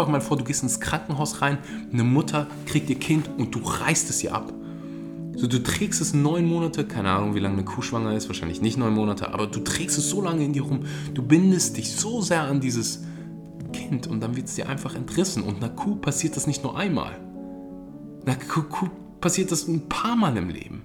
einfach mal vor, du gehst ins Krankenhaus rein, eine Mutter kriegt ihr Kind und du reißt es ihr ab. So, du trägst es neun Monate, keine Ahnung, wie lange eine Kuh schwanger ist, wahrscheinlich nicht neun Monate, aber du trägst es so lange in dir rum, du bindest dich so sehr an dieses Kind und dann wird es dir einfach entrissen. Und einer Kuh passiert das nicht nur einmal. Einer Kuh, Kuh passiert das ein paar Mal im Leben.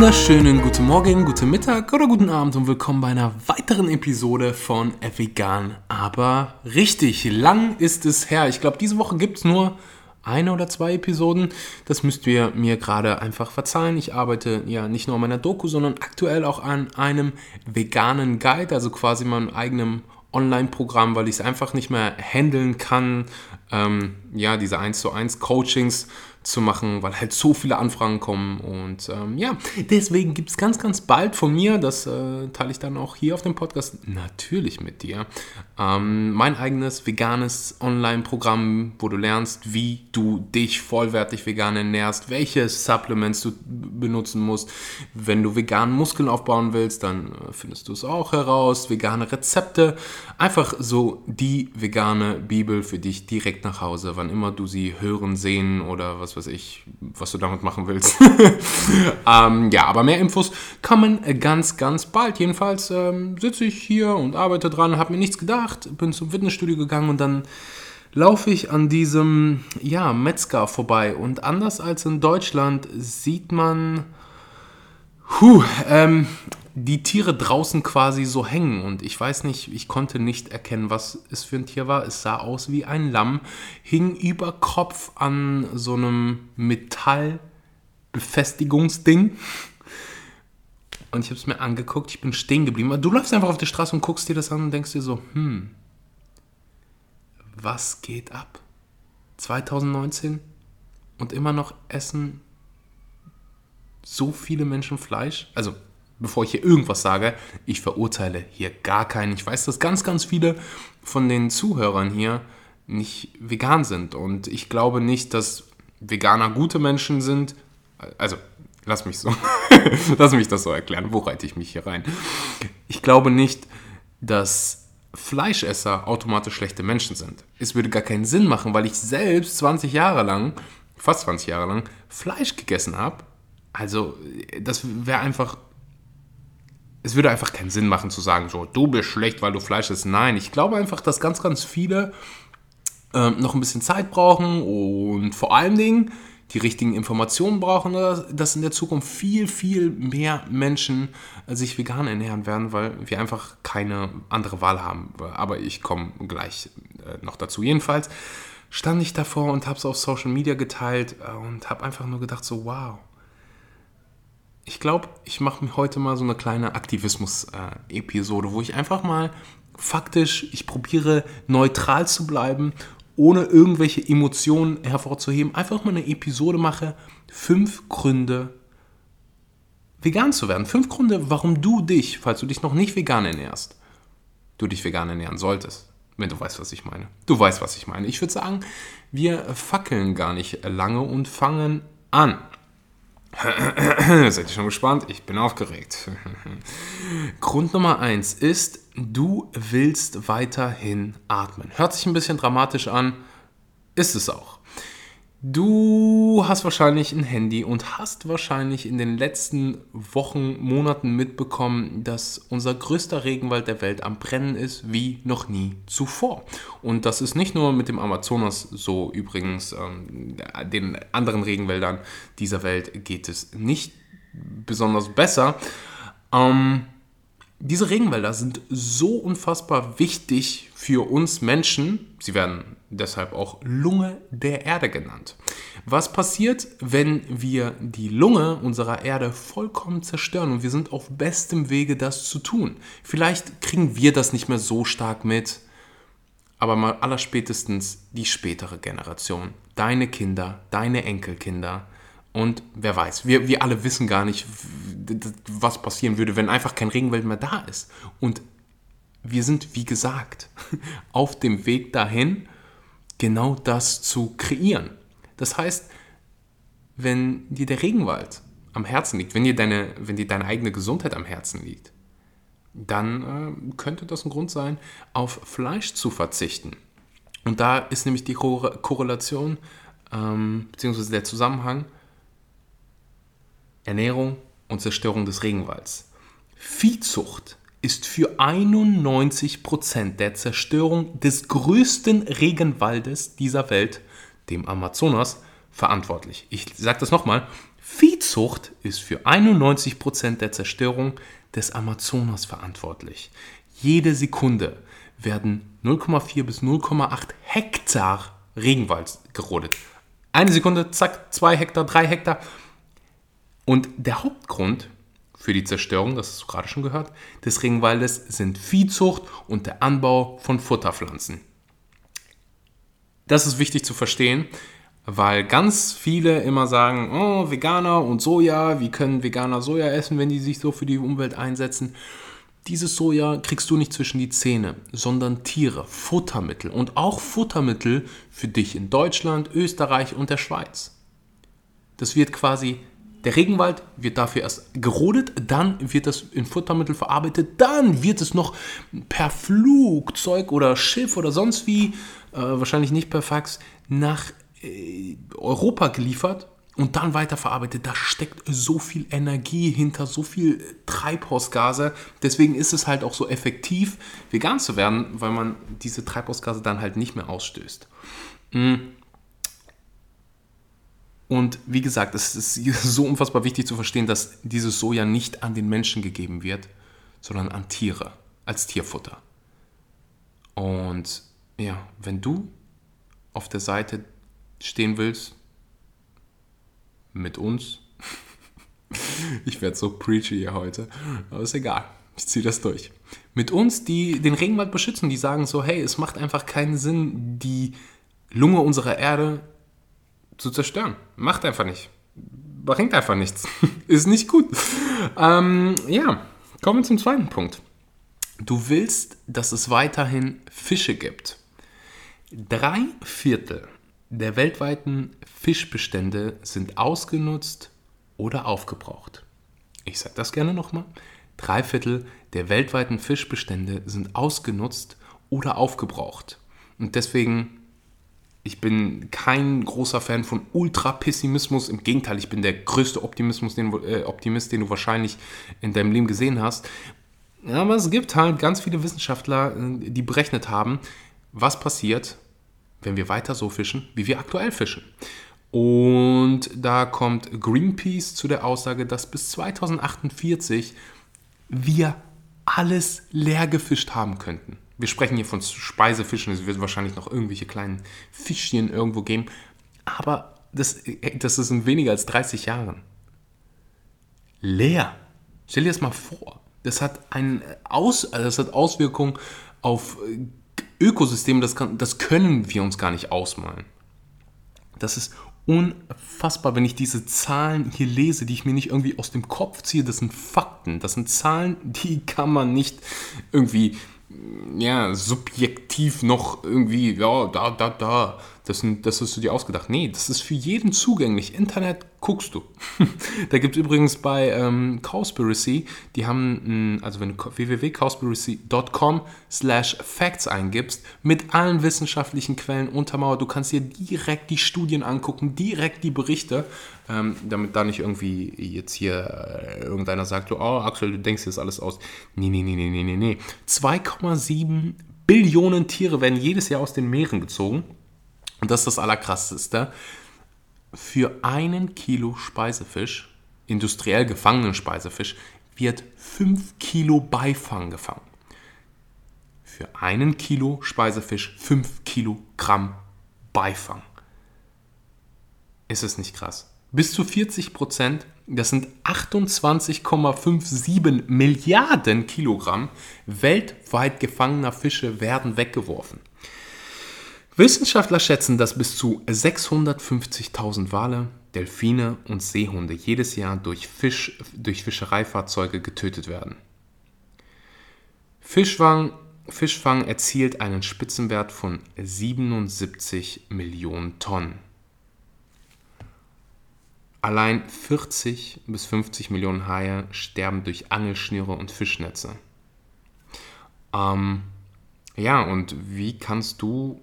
Wunderschönen guten Morgen, guten Mittag oder guten Abend und willkommen bei einer weiteren Episode von Vegan. Aber richtig, lang ist es her. Ich glaube, diese Woche gibt es nur eine oder zwei Episoden. Das müsst ihr mir gerade einfach verzeihen. Ich arbeite ja nicht nur an meiner Doku, sondern aktuell auch an einem veganen Guide, also quasi meinem eigenen Online-Programm, weil ich es einfach nicht mehr handeln kann. Ähm, ja, diese 1 zu 1 Coachings zu machen, weil halt so viele Anfragen kommen. Und ähm, ja, deswegen gibt es ganz, ganz bald von mir, das äh, teile ich dann auch hier auf dem Podcast natürlich mit dir, ähm, mein eigenes veganes Online-Programm, wo du lernst, wie du dich vollwertig vegan ernährst, welche Supplements du benutzen musst. Wenn du vegan Muskeln aufbauen willst, dann äh, findest du es auch heraus. Vegane Rezepte, einfach so die vegane Bibel für dich direkt nach Hause, wann immer du sie hören, sehen oder was was weiß ich, was du damit machen willst. ähm, ja, aber mehr Infos kommen ganz, ganz bald. Jedenfalls ähm, sitze ich hier und arbeite dran, habe mir nichts gedacht, bin zum Fitnessstudio gegangen und dann laufe ich an diesem ja, Metzger vorbei. Und anders als in Deutschland sieht man, puh, ähm, die Tiere draußen quasi so hängen und ich weiß nicht, ich konnte nicht erkennen, was es für ein Tier war. Es sah aus wie ein Lamm, hing über Kopf an so einem Metallbefestigungsding. Und ich habe es mir angeguckt, ich bin stehen geblieben. Du läufst einfach auf die Straße und guckst dir das an und denkst dir so, hm, was geht ab? 2019 und immer noch essen so viele Menschen Fleisch? Also bevor ich hier irgendwas sage, ich verurteile hier gar keinen. Ich weiß, dass ganz, ganz viele von den Zuhörern hier nicht vegan sind. Und ich glaube nicht, dass Veganer gute Menschen sind. Also, lass mich so, lass mich das so erklären. Wo reite ich mich hier rein? Ich glaube nicht, dass Fleischesser automatisch schlechte Menschen sind. Es würde gar keinen Sinn machen, weil ich selbst 20 Jahre lang, fast 20 Jahre lang, Fleisch gegessen habe. Also, das wäre einfach es würde einfach keinen Sinn machen zu sagen, so, du bist schlecht, weil du Fleisch isst. Nein, ich glaube einfach, dass ganz, ganz viele ähm, noch ein bisschen Zeit brauchen und vor allen Dingen die richtigen Informationen brauchen, dass in der Zukunft viel, viel mehr Menschen äh, sich vegan ernähren werden, weil wir einfach keine andere Wahl haben. Aber ich komme gleich äh, noch dazu. Jedenfalls stand ich davor und habe es auf Social Media geteilt äh, und habe einfach nur gedacht, so, wow ich glaube, ich mache mir heute mal so eine kleine Aktivismus-Episode, wo ich einfach mal faktisch, ich probiere neutral zu bleiben, ohne irgendwelche Emotionen hervorzuheben. Einfach mal eine Episode mache, fünf Gründe, vegan zu werden. Fünf Gründe, warum du dich, falls du dich noch nicht vegan ernährst, du dich vegan ernähren solltest. Wenn du weißt, was ich meine. Du weißt, was ich meine. Ich würde sagen, wir fackeln gar nicht lange und fangen an. Seid ihr schon gespannt? Ich bin aufgeregt. Grund Nummer eins ist, du willst weiterhin atmen. Hört sich ein bisschen dramatisch an, ist es auch. Du hast wahrscheinlich ein Handy und hast wahrscheinlich in den letzten Wochen, Monaten mitbekommen, dass unser größter Regenwald der Welt am Brennen ist wie noch nie zuvor. Und das ist nicht nur mit dem Amazonas so übrigens, ähm, den anderen Regenwäldern dieser Welt geht es nicht besonders besser. Ähm, diese Regenwälder sind so unfassbar wichtig für uns Menschen. Sie werden deshalb auch Lunge der Erde genannt. Was passiert, wenn wir die Lunge unserer Erde vollkommen zerstören und wir sind auf bestem Wege, das zu tun? Vielleicht kriegen wir das nicht mehr so stark mit, aber mal allerspätestens die spätere Generation, deine Kinder, deine Enkelkinder Und wer weiß, wir, wir alle wissen gar nicht, was passieren würde, wenn einfach kein Regenwald mehr da ist. Und wir sind, wie gesagt, auf dem Weg dahin, genau das zu kreieren. Das heißt, wenn dir der Regenwald am Herzen liegt, wenn dir deine, wenn dir deine eigene Gesundheit am Herzen liegt, dann äh, könnte das ein Grund sein, auf Fleisch zu verzichten. Und da ist nämlich die Korrelation ähm, bzw. der Zusammenhang Ernährung und Zerstörung des Regenwalds. Viehzucht ist für 91% der Zerstörung des größten Regenwaldes dieser Welt, dem Amazonas, verantwortlich. Ich sage das nochmal. Viehzucht ist für 91% der Zerstörung des Amazonas verantwortlich. Jede Sekunde werden 0,4 bis 0,8 Hektar Regenwald gerodet. Eine Sekunde, zack, zwei Hektar, drei Hektar. Und der Hauptgrund für die Zerstörung, das hast du gerade schon gehört, des Regenwaldes sind Viehzucht und der Anbau von Futterpflanzen. Das ist wichtig zu verstehen, weil ganz viele immer sagen, oh, Veganer und Soja, wie können Veganer Soja essen, wenn die sich so für die Umwelt einsetzen? Dieses Soja kriegst du nicht zwischen die Zähne, sondern Tiere, Futtermittel und auch Futtermittel für dich in Deutschland, Österreich und der Schweiz. Das wird quasi der Regenwald wird dafür erst gerodet, dann wird das in Futtermittel verarbeitet, dann wird es noch per Flugzeug oder Schiff oder sonst wie, äh, wahrscheinlich nicht per Fax, nach äh, Europa geliefert und dann weiterverarbeitet. Da steckt so viel Energie hinter, so viel Treibhausgase. Deswegen ist es halt auch so effektiv, vegan zu werden, weil man diese Treibhausgase dann halt nicht mehr ausstößt. Mhm. Und wie gesagt, es ist so unfassbar wichtig zu verstehen, dass dieses Soja nicht an den Menschen gegeben wird, sondern an Tiere, als Tierfutter. Und ja, wenn du auf der Seite stehen willst, mit uns, ich werde so preachy hier heute, aber ist egal, ich ziehe das durch. Mit uns, die den Regenwald beschützen, die sagen so, hey, es macht einfach keinen Sinn, die Lunge unserer Erde zu zerstören. Macht einfach nicht. Bringt einfach nichts. Ist nicht gut. Ähm, ja, kommen wir zum zweiten Punkt. Du willst, dass es weiterhin Fische gibt. Drei Viertel der weltweiten Fischbestände sind ausgenutzt oder aufgebraucht. Ich sage das gerne nochmal. Drei Viertel der weltweiten Fischbestände sind ausgenutzt oder aufgebraucht. Und deswegen ich bin kein großer Fan von Ultrapessimismus. Im Gegenteil, ich bin der größte Optimismus, den, äh, Optimist, den du wahrscheinlich in deinem Leben gesehen hast. Aber es gibt halt ganz viele Wissenschaftler, äh, die berechnet haben, was passiert, wenn wir weiter so fischen, wie wir aktuell fischen. Und da kommt Greenpeace zu der Aussage, dass bis 2048 wir alles leer gefischt haben könnten. Wir sprechen hier von Speisefischen, es wird wahrscheinlich noch irgendwelche kleinen Fischchen irgendwo geben. Aber das, das ist in weniger als 30 Jahren. Leer. Stell dir das mal vor. Das hat, ein Aus, das hat Auswirkungen auf Ökosysteme, das, kann, das können wir uns gar nicht ausmalen. Das ist unfassbar, wenn ich diese Zahlen hier lese, die ich mir nicht irgendwie aus dem Kopf ziehe. Das sind Fakten, das sind Zahlen, die kann man nicht irgendwie ja, subjektiv noch irgendwie, ja, da, da, da, das, das hast du dir ausgedacht. Nee, das ist für jeden zugänglich. Internet guckst du. da gibt es übrigens bei ähm, Cowspiracy, die haben, also wenn du www.cowspiracy.com slash facts eingibst, mit allen wissenschaftlichen Quellen untermauert, du kannst dir direkt die Studien angucken, direkt die Berichte, ähm, damit da nicht irgendwie jetzt hier äh, irgendeiner sagt, oh Axel, du denkst das alles aus. Nee, nee, nee, nee, nee, nee. 2,7 Billionen Tiere werden jedes Jahr aus den Meeren gezogen. Und das ist das Allerkrasseste. Für einen Kilo Speisefisch, industriell gefangenen Speisefisch, wird 5 Kilo Beifang gefangen. Für einen Kilo Speisefisch 5 Kilogramm Beifang. Ist es nicht krass? Bis zu 40 Prozent, das sind 28,57 Milliarden Kilogramm weltweit gefangener Fische werden weggeworfen. Wissenschaftler schätzen, dass bis zu 650.000 Wale, Delfine und Seehunde jedes Jahr durch, Fisch, durch Fischereifahrzeuge getötet werden. Fischfang, Fischfang erzielt einen Spitzenwert von 77 Millionen Tonnen. Allein 40 bis 50 Millionen Haie sterben durch Angelschnüre und Fischnetze. Ähm, ja, und wie kannst du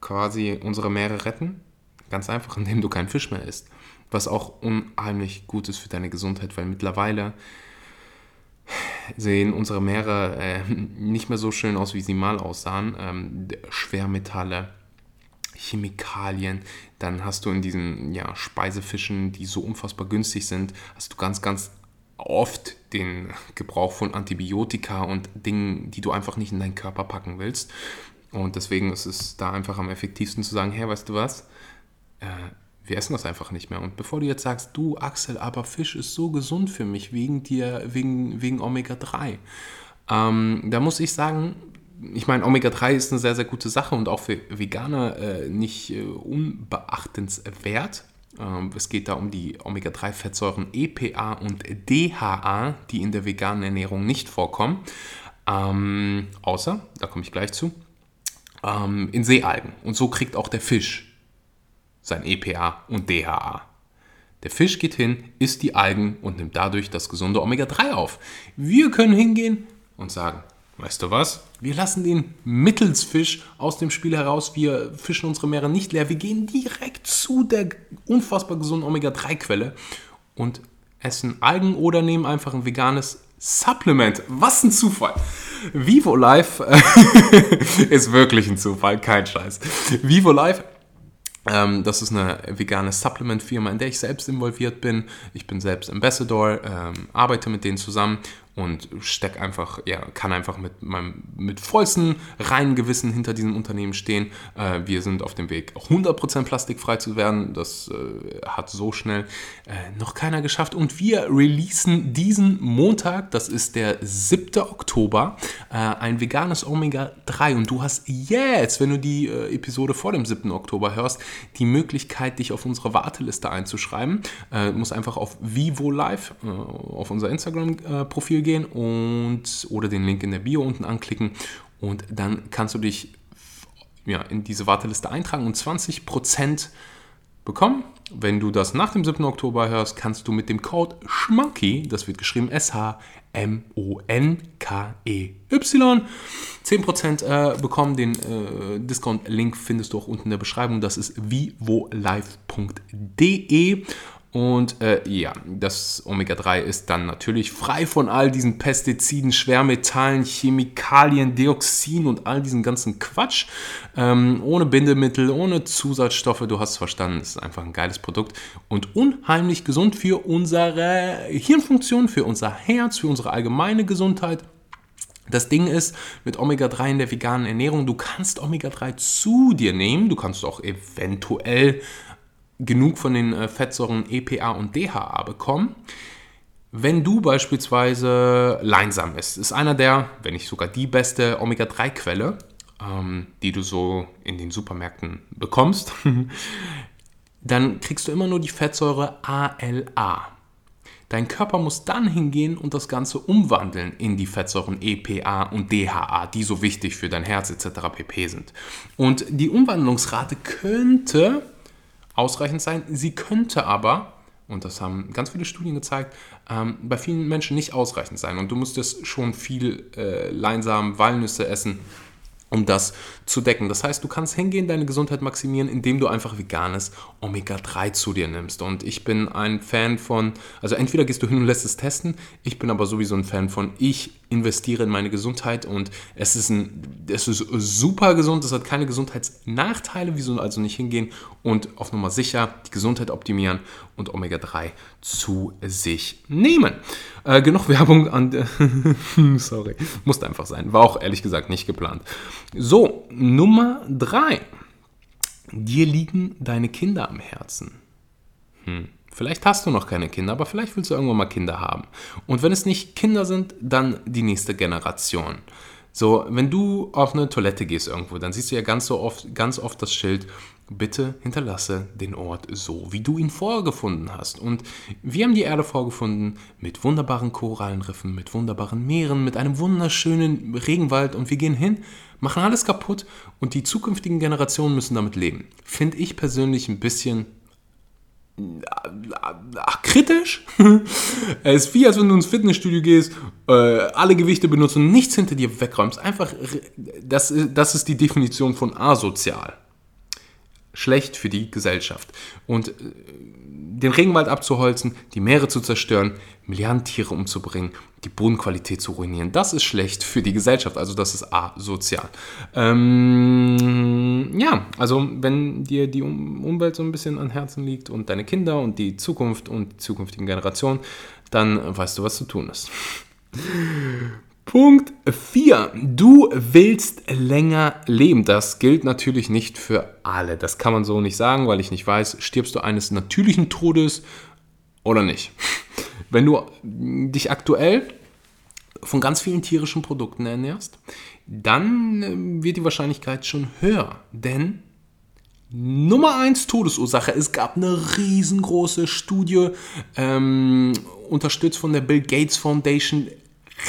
quasi unsere Meere retten? Ganz einfach, indem du keinen Fisch mehr isst. Was auch unheimlich gut ist für deine Gesundheit, weil mittlerweile sehen unsere Meere äh, nicht mehr so schön aus, wie sie mal aussahen. Ähm, Schwermetalle, Chemikalien, dann hast du in diesen ja, Speisefischen, die so unfassbar günstig sind, hast du ganz, ganz oft den Gebrauch von Antibiotika und Dingen, die du einfach nicht in deinen Körper packen willst. Und deswegen ist es da einfach am effektivsten zu sagen, hey, weißt du was, äh, wir essen das einfach nicht mehr. Und bevor du jetzt sagst, du Axel, aber Fisch ist so gesund für mich wegen dir, wegen, wegen Omega-3, ähm, da muss ich sagen, ich meine, Omega-3 ist eine sehr, sehr gute Sache und auch für Veganer äh, nicht äh, unbeachtenswert. Ähm, es geht da um die Omega-3-Fettsäuren EPA und DHA, die in der veganen Ernährung nicht vorkommen. Ähm, außer, da komme ich gleich zu, ähm, in Seealgen. Und so kriegt auch der Fisch sein EPA und DHA. Der Fisch geht hin, isst die Algen und nimmt dadurch das gesunde Omega-3 auf. Wir können hingehen und sagen, weißt du was? Wir lassen den Mittelsfisch aus dem Spiel heraus. Wir fischen unsere Meere nicht leer. Wir gehen direkt zu der unfassbar gesunden Omega-3-Quelle und essen Algen oder nehmen einfach ein veganes Supplement. Was ein Zufall. Vivo Life ist wirklich ein Zufall, kein Scheiß. Vivo Life ähm, das ist eine vegane Supplement-Firma, in der ich selbst involviert bin. Ich bin selbst Ambassador, ähm, arbeite mit denen zusammen und steck einfach, ja, kann einfach mit meinem mit vollstem reinen Gewissen hinter diesem Unternehmen stehen. Äh, wir sind auf dem Weg, 100% plastikfrei zu werden. Das äh, hat so schnell äh, noch keiner geschafft. Und wir releasen diesen Montag, das ist der 7. Oktober, äh, ein veganes Omega-3. Und du hast jetzt, wenn du die äh, Episode vor dem 7. Oktober hörst, die Möglichkeit, dich auf unsere Warteliste einzuschreiben. Äh, muss einfach auf Vivo Live, auf unser Instagram-Profil gehen gehen und oder den Link in der Bio unten anklicken und dann kannst du dich ja, in diese Warteliste eintragen und 20% bekommen. Wenn du das nach dem 7. Oktober hörst, kannst du mit dem Code SCHMONKY, das wird geschrieben S-H-M-O-N-K-E-Y, 10% äh, bekommen. Den äh, Discount-Link findest du auch unten in der Beschreibung. Das ist vivolive.de und äh, ja, das Omega-3 ist dann natürlich frei von all diesen Pestiziden, Schwermetallen, Chemikalien, Dioxin und all diesen ganzen Quatsch. Ähm, ohne Bindemittel, ohne Zusatzstoffe. Du hast es verstanden, es ist einfach ein geiles Produkt und unheimlich gesund für unsere Hirnfunktion, für unser Herz, für unsere allgemeine Gesundheit. Das Ding ist mit Omega-3 in der veganen Ernährung, du kannst Omega-3 zu dir nehmen, du kannst auch eventuell genug von den äh, Fettsäuren EPA und DHA bekommen. Wenn du beispielsweise Leinsam isst, ist einer der, wenn nicht sogar die beste Omega-3-Quelle, ähm, die du so in den Supermärkten bekommst, dann kriegst du immer nur die Fettsäure ALA. Dein Körper muss dann hingehen und das Ganze umwandeln in die Fettsäuren EPA und DHA, die so wichtig für dein Herz etc. pp sind. Und die Umwandlungsrate könnte ausreichend sein. Sie könnte aber, und das haben ganz viele Studien gezeigt, ähm, bei vielen Menschen nicht ausreichend sein. Und du müsstest schon viel äh, Leinsamen, Walnüsse essen, um das zu decken. Das heißt, du kannst hingehen, deine Gesundheit maximieren, indem du einfach veganes Omega-3 zu dir nimmst. Und ich bin ein Fan von, also entweder gehst du hin und lässt es testen, ich bin aber sowieso ein Fan von, ich investiere in meine Gesundheit und es ist, ein, es ist super gesund, es hat keine Gesundheitsnachteile, wieso also nicht hingehen und auf Nummer sicher die Gesundheit optimieren und Omega-3 zu sich nehmen. Äh, genug Werbung an, sorry, musste einfach sein, war auch ehrlich gesagt nicht geplant. So, Nummer 3. Dir liegen deine Kinder am Herzen. Hm. Vielleicht hast du noch keine Kinder, aber vielleicht willst du irgendwann mal Kinder haben. Und wenn es nicht Kinder sind, dann die nächste Generation. So, wenn du auf eine Toilette gehst irgendwo, dann siehst du ja ganz so oft, ganz oft das Schild bitte hinterlasse den Ort so, wie du ihn vorgefunden hast. Und wir haben die Erde vorgefunden mit wunderbaren Korallenriffen, mit wunderbaren Meeren, mit einem wunderschönen Regenwald und wir gehen hin, machen alles kaputt und die zukünftigen Generationen müssen damit leben. Finde ich persönlich ein bisschen ach, kritisch. es ist wie, als wenn du ins Fitnessstudio gehst, äh, alle Gewichte benutzt und nichts hinter dir wegräumst. Einfach, das, das ist die Definition von asozial schlecht für die Gesellschaft. Und äh, den Regenwald abzuholzen, die Meere zu zerstören, Milliarden Tiere umzubringen, die Bodenqualität zu ruinieren, das ist schlecht für die Gesellschaft. Also das ist asozial. Ähm, ja, also wenn dir die Umwelt so ein bisschen an Herzen liegt und deine Kinder und die Zukunft und die zukünftigen Generationen, dann weißt du, was zu tun ist. Punkt 4. Du willst länger leben. Das gilt natürlich nicht für alle. Das kann man so nicht sagen, weil ich nicht weiß, stirbst du eines natürlichen Todes oder nicht. Wenn du dich aktuell von ganz vielen tierischen Produkten ernährst, dann äh, wird die Wahrscheinlichkeit schon höher. Denn Nummer 1 Todesursache, es gab eine riesengroße Studie, ähm, unterstützt von der Bill Gates Foundation,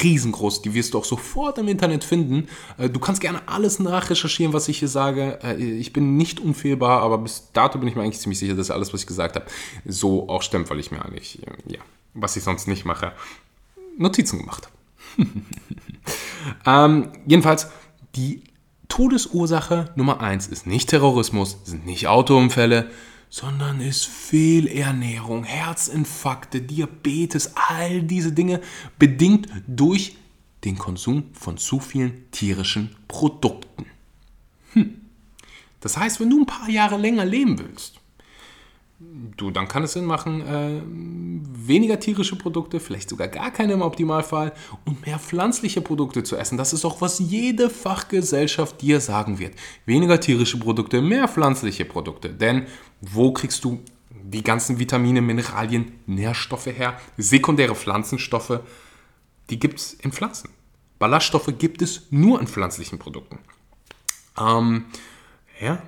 riesengroß. Die wirst du auch sofort im Internet finden. Äh, du kannst gerne alles nachrecherchieren, was ich hier sage. Äh, ich bin nicht unfehlbar, aber bis dato bin ich mir eigentlich ziemlich sicher, dass alles, was ich gesagt habe, so auch stimmt, weil ich mir eigentlich, äh, ja, was ich sonst nicht mache, Notizen gemacht habe. ähm, jedenfalls, die Todesursache Nummer 1 ist nicht Terrorismus, sind nicht Autounfälle, sondern ist Fehlernährung, Herzinfarkte, Diabetes, all diese Dinge bedingt durch den Konsum von zu vielen tierischen Produkten. Hm. Das heißt, wenn du ein paar Jahre länger leben willst, du, dann kann es Sinn machen, äh, weniger tierische Produkte, vielleicht sogar gar keine im Optimalfall und mehr pflanzliche Produkte zu essen. Das ist auch, was jede Fachgesellschaft dir sagen wird. Weniger tierische Produkte, mehr pflanzliche Produkte. Denn wo kriegst du die ganzen Vitamine, Mineralien, Nährstoffe her? Sekundäre Pflanzenstoffe, die gibt es in Pflanzen. Ballaststoffe gibt es nur in pflanzlichen Produkten. Ähm, ja,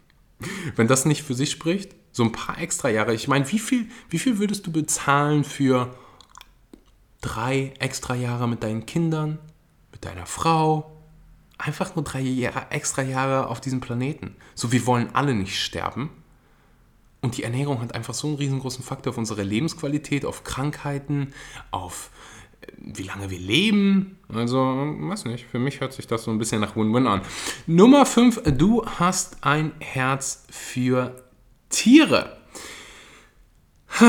wenn das nicht für sich spricht, so ein paar extra Jahre. Ich meine, wie viel, wie viel würdest du bezahlen für drei extra Jahre mit deinen Kindern, mit deiner Frau? Einfach nur drei Jahre, extra Jahre auf diesem Planeten. So, wir wollen alle nicht sterben. Und die Ernährung hat einfach so einen riesengroßen Faktor auf unsere Lebensqualität, auf Krankheiten, auf äh, wie lange wir leben. Also, weiß nicht, für mich hört sich das so ein bisschen nach Win-Win an. Nummer 5, du hast ein Herz für Tiere.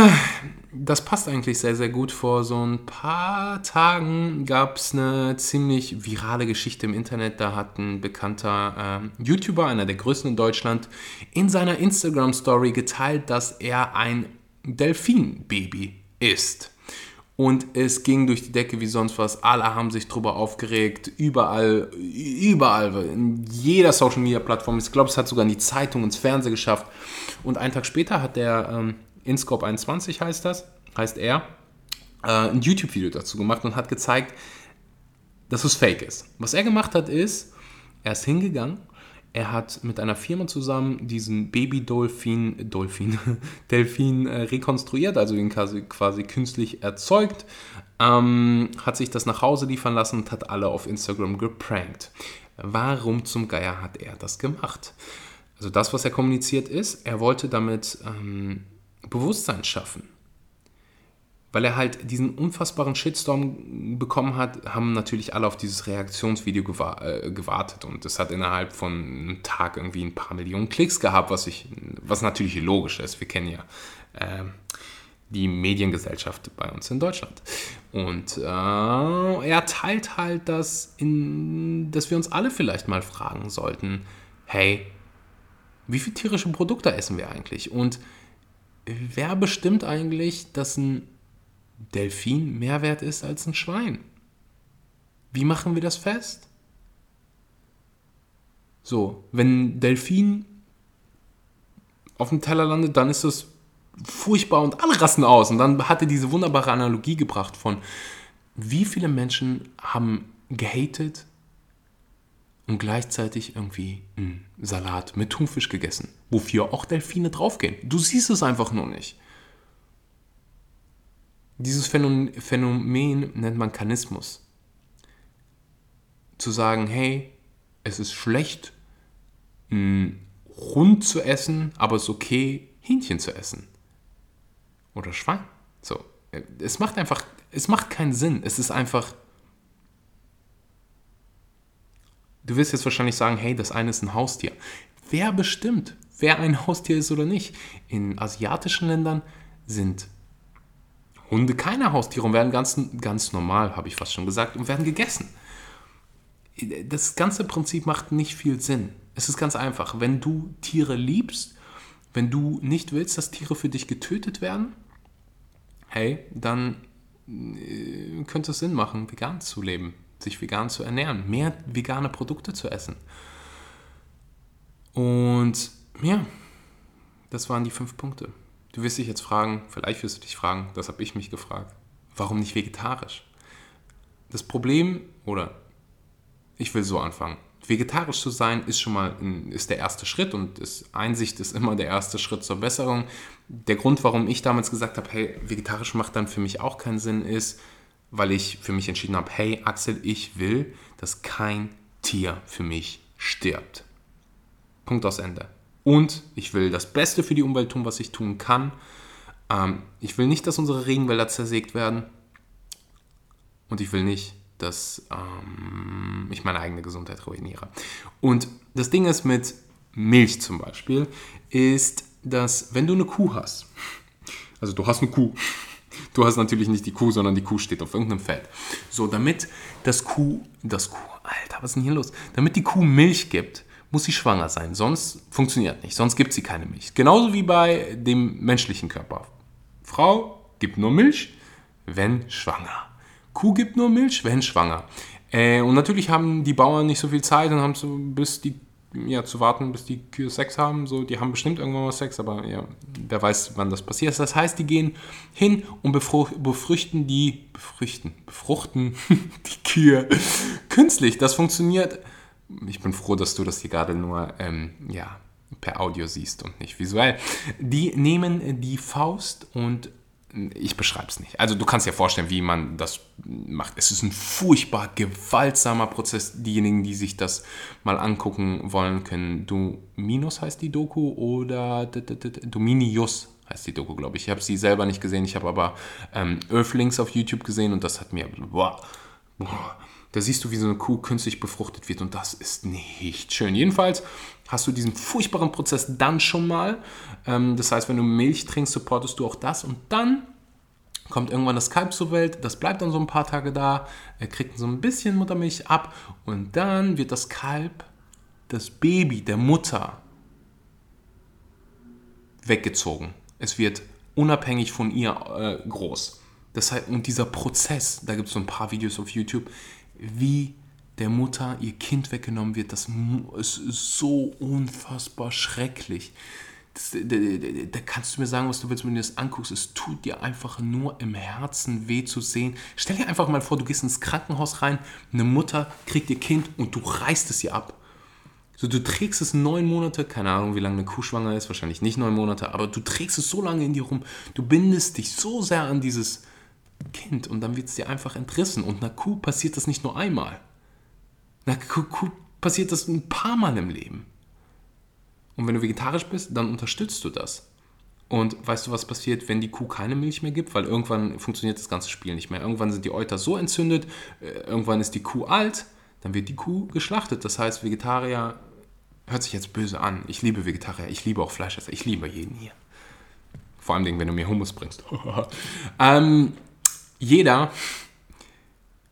Das passt eigentlich sehr, sehr gut. Vor so ein paar Tagen gab es eine ziemlich virale Geschichte im Internet. Da hat ein bekannter äh, YouTuber, einer der größten in Deutschland, in seiner Instagram-Story geteilt, dass er ein Delfinbaby ist. Und es ging durch die Decke wie sonst was. Alle haben sich drüber aufgeregt. Überall, überall, in jeder Social Media Plattform. Ich glaube, es hat sogar in die Zeitung, ins Fernsehen geschafft. Und einen Tag später hat der ähm, InScope 21 heißt das, heißt er, äh, ein YouTube-Video dazu gemacht und hat gezeigt, dass es fake ist. Was er gemacht hat, ist, er ist hingegangen er hat mit einer Firma zusammen diesen Baby-Dolphin, Dolphin, Delfin äh, rekonstruiert, also ihn quasi, quasi künstlich erzeugt, ähm, hat sich das nach Hause liefern lassen und hat alle auf Instagram geprankt. Warum zum Geier hat er das gemacht? Also das, was er kommuniziert ist, er wollte damit ähm, Bewusstsein schaffen weil er halt diesen unfassbaren Shitstorm bekommen hat, haben natürlich alle auf dieses Reaktionsvideo äh, gewartet und es hat innerhalb von einem Tag irgendwie ein paar Millionen Klicks gehabt, was, ich, was natürlich logisch ist. Wir kennen ja äh, die Mediengesellschaft bei uns in Deutschland. Und äh, er teilt halt, dass, in, dass wir uns alle vielleicht mal fragen sollten, hey, wie viele tierische Produkte essen wir eigentlich? Und wer bestimmt eigentlich, dass ein Delfin mehr wert ist als ein Schwein. Wie machen wir das fest? So, wenn Delfin auf dem Teller landet, dann ist das furchtbar und alle rasten aus. Und dann hat er diese wunderbare Analogie gebracht von, wie viele Menschen haben gehatet und gleichzeitig irgendwie einen Salat mit Thunfisch gegessen, wofür auch Delfine draufgehen. Du siehst es einfach nur nicht. Dieses Phänomen nennt man Kanismus. Zu sagen, hey, es ist schlecht, Hund zu essen, aber es ist okay, Hähnchen zu essen. Oder Schwein. So. Es macht einfach, es macht keinen Sinn. Es ist einfach. Du wirst jetzt wahrscheinlich sagen, hey, das eine ist ein Haustier. Wer bestimmt, wer ein Haustier ist oder nicht? In asiatischen Ländern sind Hunde keine Haustiere und werden ganz, ganz normal, habe ich fast schon gesagt, und werden gegessen. Das ganze Prinzip macht nicht viel Sinn. Es ist ganz einfach. Wenn du Tiere liebst, wenn du nicht willst, dass Tiere für dich getötet werden, hey, dann äh, könnte es Sinn machen, vegan zu leben, sich vegan zu ernähren, mehr vegane Produkte zu essen. Und ja, das waren die fünf Punkte. Du wirst dich jetzt fragen, vielleicht wirst du dich fragen, das habe ich mich gefragt, warum nicht vegetarisch? Das Problem, oder ich will so anfangen, vegetarisch zu sein ist schon mal ist der erste Schritt und ist, Einsicht ist immer der erste Schritt zur Besserung. Der Grund, warum ich damals gesagt habe, hey, vegetarisch macht dann für mich auch keinen Sinn, ist, weil ich für mich entschieden habe, hey Axel, ich will, dass kein Tier für mich stirbt. Punkt aus Ende. Und ich will das Beste für die Umwelt tun, was ich tun kann. Ähm, ich will nicht, dass unsere Regenwälder zersägt werden. Und ich will nicht, dass ähm, ich meine eigene Gesundheit ruiniere. Und das Ding ist mit Milch zum Beispiel, ist, dass wenn du eine Kuh hast, also du hast eine Kuh, du hast natürlich nicht die Kuh, sondern die Kuh steht auf irgendeinem Feld. So, damit das Kuh, das Kuh, Alter, was ist denn hier los? Damit die Kuh Milch gibt, muss sie schwanger sein, sonst funktioniert nicht, sonst gibt sie keine Milch. Genauso wie bei dem menschlichen Körper. Frau gibt nur Milch, wenn schwanger. Kuh gibt nur Milch, wenn schwanger. Äh, und natürlich haben die Bauern nicht so viel Zeit und haben so bis die ja, zu warten, bis die Kühe Sex haben. So, die haben bestimmt irgendwann mal Sex, aber ja, wer weiß, wann das passiert. Das heißt, die gehen hin und befruchten die, befruchten, befruchten die Kühe künstlich. Das funktioniert ich bin froh, dass du das hier gerade nur ähm, ja, per Audio siehst und nicht visuell. Die nehmen die Faust und ich beschreibe es nicht. Also du kannst dir vorstellen, wie man das macht. Es ist ein furchtbar gewaltsamer Prozess. Diejenigen, die sich das mal angucken wollen, können Dominus heißt die Doku oder Dominius heißt die Doku, glaube ich. Ich habe sie selber nicht gesehen. Ich habe aber ähm, Earthlings auf YouTube gesehen und das hat mir boah, boah, da siehst du, wie so eine Kuh künstlich befruchtet wird und das ist nicht schön. Jedenfalls hast du diesen furchtbaren Prozess dann schon mal. Ähm, das heißt, wenn du Milch trinkst, supportest du auch das und dann kommt irgendwann das Kalb zur Welt, das bleibt dann so ein paar Tage da, er kriegt so ein bisschen Muttermilch ab und dann wird das Kalb, das Baby der Mutter, weggezogen. Es wird unabhängig von ihr äh, groß. Das heißt, und dieser Prozess, da gibt es so ein paar Videos auf YouTube, wie der Mutter ihr Kind weggenommen wird, das ist so unfassbar schrecklich. Da, kannst du mir sagen, was du willst, wenn du das anguckst. Es tut dir einfach nur im Herzen weh zu sehen. Stell dir einfach mal vor, du gehst ins Krankenhaus rein, eine Mutter kriegt ihr Kind und du reißt es ihr ab. So, du trägst es neun Monate, keine Ahnung, wie lange eine Kuh schwanger ist, wahrscheinlich nicht neun Monate, aber du trägst es so lange in dir rum, du bindest dich so sehr an dieses, Kind und dann wird es dir einfach entrissen. Und einer Kuh passiert das nicht nur einmal. Einer Kuh, Kuh passiert das ein paar Mal im Leben. Und wenn du vegetarisch bist, dann unterstützt du das. Und weißt du, was passiert, wenn die Kuh keine Milch mehr gibt? Weil irgendwann funktioniert das ganze Spiel nicht mehr. Irgendwann sind die Euter so entzündet, äh, irgendwann ist die Kuh alt, dann wird die Kuh geschlachtet. Das heißt, Vegetarier hört sich jetzt böse an. Ich liebe Vegetarier, ich liebe auch Fleischesser, ich liebe jeden hier. Vor allem, wenn du mir Hummus bringst. ähm, jeder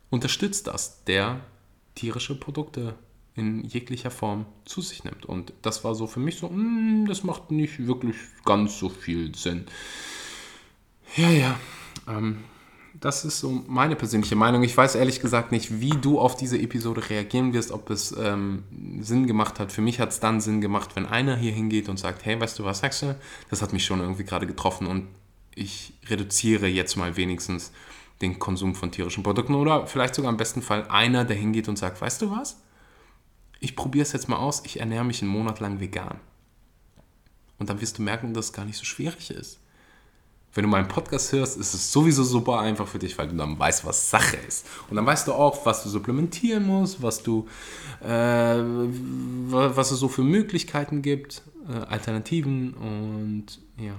unterstützt das, der tierische Produkte in jeglicher Form zu sich nimmt. Und das war so für mich so, mh, hm, das macht nicht wirklich ganz so viel Sinn. Ja, ja. Ähm, das ist so meine persönliche Meinung. Ich weiß ehrlich gesagt nicht, wie du auf diese Episode reagieren wirst, ob es ähm, Sinn gemacht hat. Für mich hat es dann Sinn gemacht, wenn einer hier hingeht und sagt, hey, weißt du was, Axel, das hat mich schon irgendwie gerade getroffen und ich reduziere jetzt mal wenigstens den Konsum von tierischen Produkten oder vielleicht sogar im besten Fall einer, der hingeht und sagt, weißt du was? ich probiere es jetzt mal aus, ich ernähre mich einen Monat lang vegan. Und dann wirst du merken, dass es gar nicht so schwierig ist. Wenn du meinen Podcast hörst, ist es sowieso super einfach für dich, weil du dann weißt, was Sache ist. Und dann weißt du auch, was du supplementieren musst, was du, äh, was es so für Möglichkeiten gibt, äh, Alternativen. Und ja,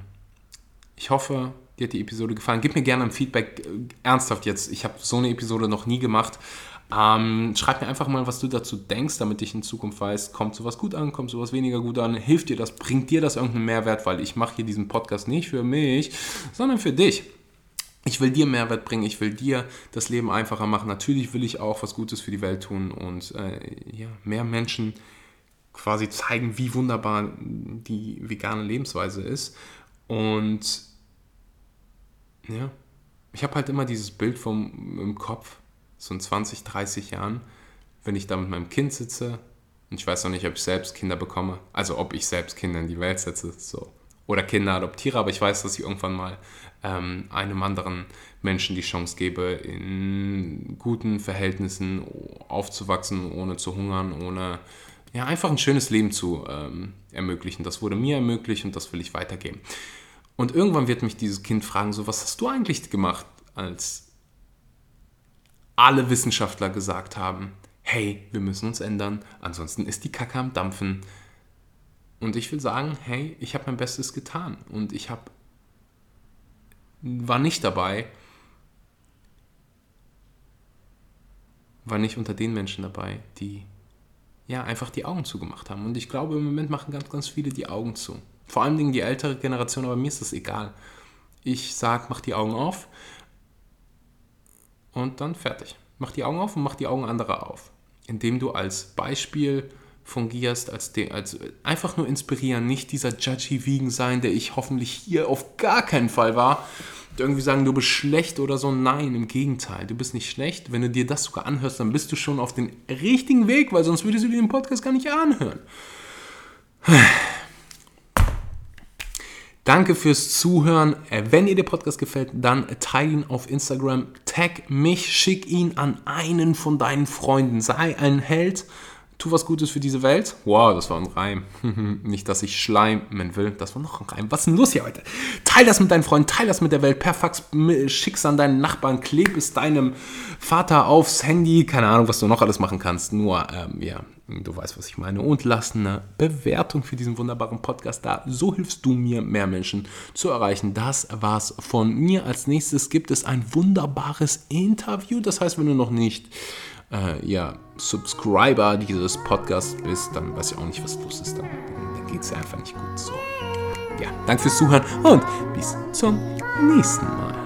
ich hoffe, dir hat die Episode gefallen. Gib mir gerne ein Feedback. Äh, ernsthaft jetzt, ich habe so eine Episode noch nie gemacht. Ähm, schreib mir einfach mal, was du dazu denkst, damit ich in Zukunft weiß, kommt sowas gut an, kommt sowas weniger gut an, hilft dir das, bringt dir das irgendeinen Mehrwert, weil ich mache hier diesen Podcast nicht für mich, sondern für dich. Ich will dir Mehrwert bringen, ich will dir das Leben einfacher machen. Natürlich will ich auch was Gutes für die Welt tun und äh, ja, mehr Menschen quasi zeigen, wie wunderbar die vegane Lebensweise ist. Und ja, ich habe halt immer dieses Bild vom, im Kopf, so in 20, 30 Jahren, wenn ich da mit meinem Kind sitze und ich weiß noch nicht, ob ich selbst Kinder bekomme, also ob ich selbst Kinder in die Welt setze, so. Oder Kinder adoptiere, aber ich weiß, dass ich irgendwann mal ähm, einem anderen Menschen die Chance gebe, in guten Verhältnissen aufzuwachsen, ohne zu hungern, ohne ja, einfach ein schönes Leben zu ähm, ermöglichen. Das wurde mir ermöglicht und das will ich weitergeben. Und irgendwann wird mich dieses Kind fragen, so, was hast du eigentlich gemacht, als alle Wissenschaftler gesagt haben, hey, wir müssen uns ändern, ansonsten ist die Kacke am Dampfen. Und ich will sagen, hey, ich habe mein Bestes getan und ich habe war nicht dabei, war nicht unter den Menschen dabei, die ja einfach die Augen zugemacht haben. Und ich glaube, im Moment machen ganz, ganz viele die Augen zu. Vor allen Dingen die ältere Generation, aber mir ist das egal. Ich sage, mach die Augen auf und dann fertig. Mach die Augen auf und mach die Augen anderer auf. Indem du als Beispiel fungierst, als, de, als einfach nur inspirieren, nicht dieser Judgy Vegan sein, der ich hoffentlich hier auf gar keinen Fall war. Irgendwie sagen, du bist schlecht oder so. Nein, im Gegenteil, du bist nicht schlecht. Wenn du dir das sogar anhörst, dann bist du schon auf den richtigen Weg, weil sonst würdest du dir den Podcast gar nicht anhören. Danke fürs Zuhören. Äh, wenn dir der Podcast gefällt, dann teile ihn auf Instagram, tag mich, schick ihn an einen von deinen Freunden. Sei ein Held, tu was Gutes für diese Welt. Wow, das war ein Reim. Nicht, dass ich schleimen will, das war noch ein Reim. Was ist denn los hier heute? Teil das mit deinen Freunden, teil das mit der Welt per Fax, schick's an deinen Nachbarn, kleb es deinem Vater aufs Handy. Keine Ahnung, was du noch alles machen kannst. Nur, ähm, ja, Du weißt, was ich meine. Und lass eine Bewertung für diesen wunderbaren Podcast da. So hilfst du mir, mehr Menschen zu erreichen. Das war's von mir. Als nächstes gibt es ein wunderbares Interview. Das heißt, wenn du noch nicht äh, ja, Subscriber dieses Podcasts bist, dann weiß ich auch nicht, was los ist. Dann, dann geht es einfach nicht gut. So. Ja, danke fürs Zuhören und bis zum nächsten Mal.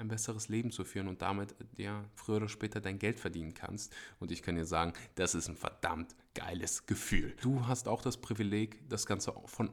ein besseres Leben zu führen und damit ja früher oder später dein Geld verdienen kannst. Und ich kann dir sagen, das ist ein verdammt geiles Gefühl. Du hast auch das Privileg, das Ganze von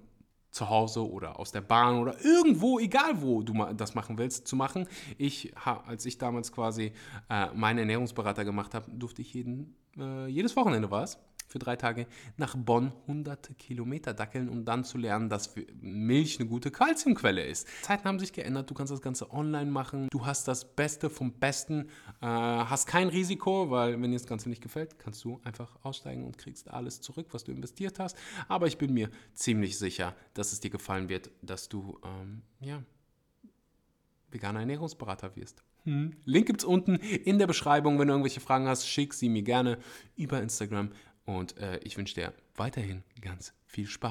zu Hause oder aus der Bahn oder irgendwo, egal wo du das machen willst, zu machen. Ich, als ich damals quasi äh, meinen Ernährungsberater gemacht habe, durfte ich jeden, äh, jedes Wochenende war es, für drei Tage nach Bonn hunderte Kilometer dackeln, um dann zu lernen, dass Milch eine gute Kalziumquelle ist. Zeiten haben sich geändert, du kannst das Ganze online machen, du hast das Beste vom Besten, äh, hast kein Risiko, weil wenn dir das Ganze nicht gefällt, kannst du einfach aussteigen und kriegst alles zurück, was du investiert hast. Aber ich bin mir ziemlich sicher, dass es dir gefallen wird, dass du, ähm, ja, veganer Ernährungsberater wirst. Hm. Link gibt es unten in der Beschreibung. Wenn du irgendwelche Fragen hast, schick sie mir gerne über Instagram. Und äh, ich wünsche dir weiterhin ganz viel Spaß.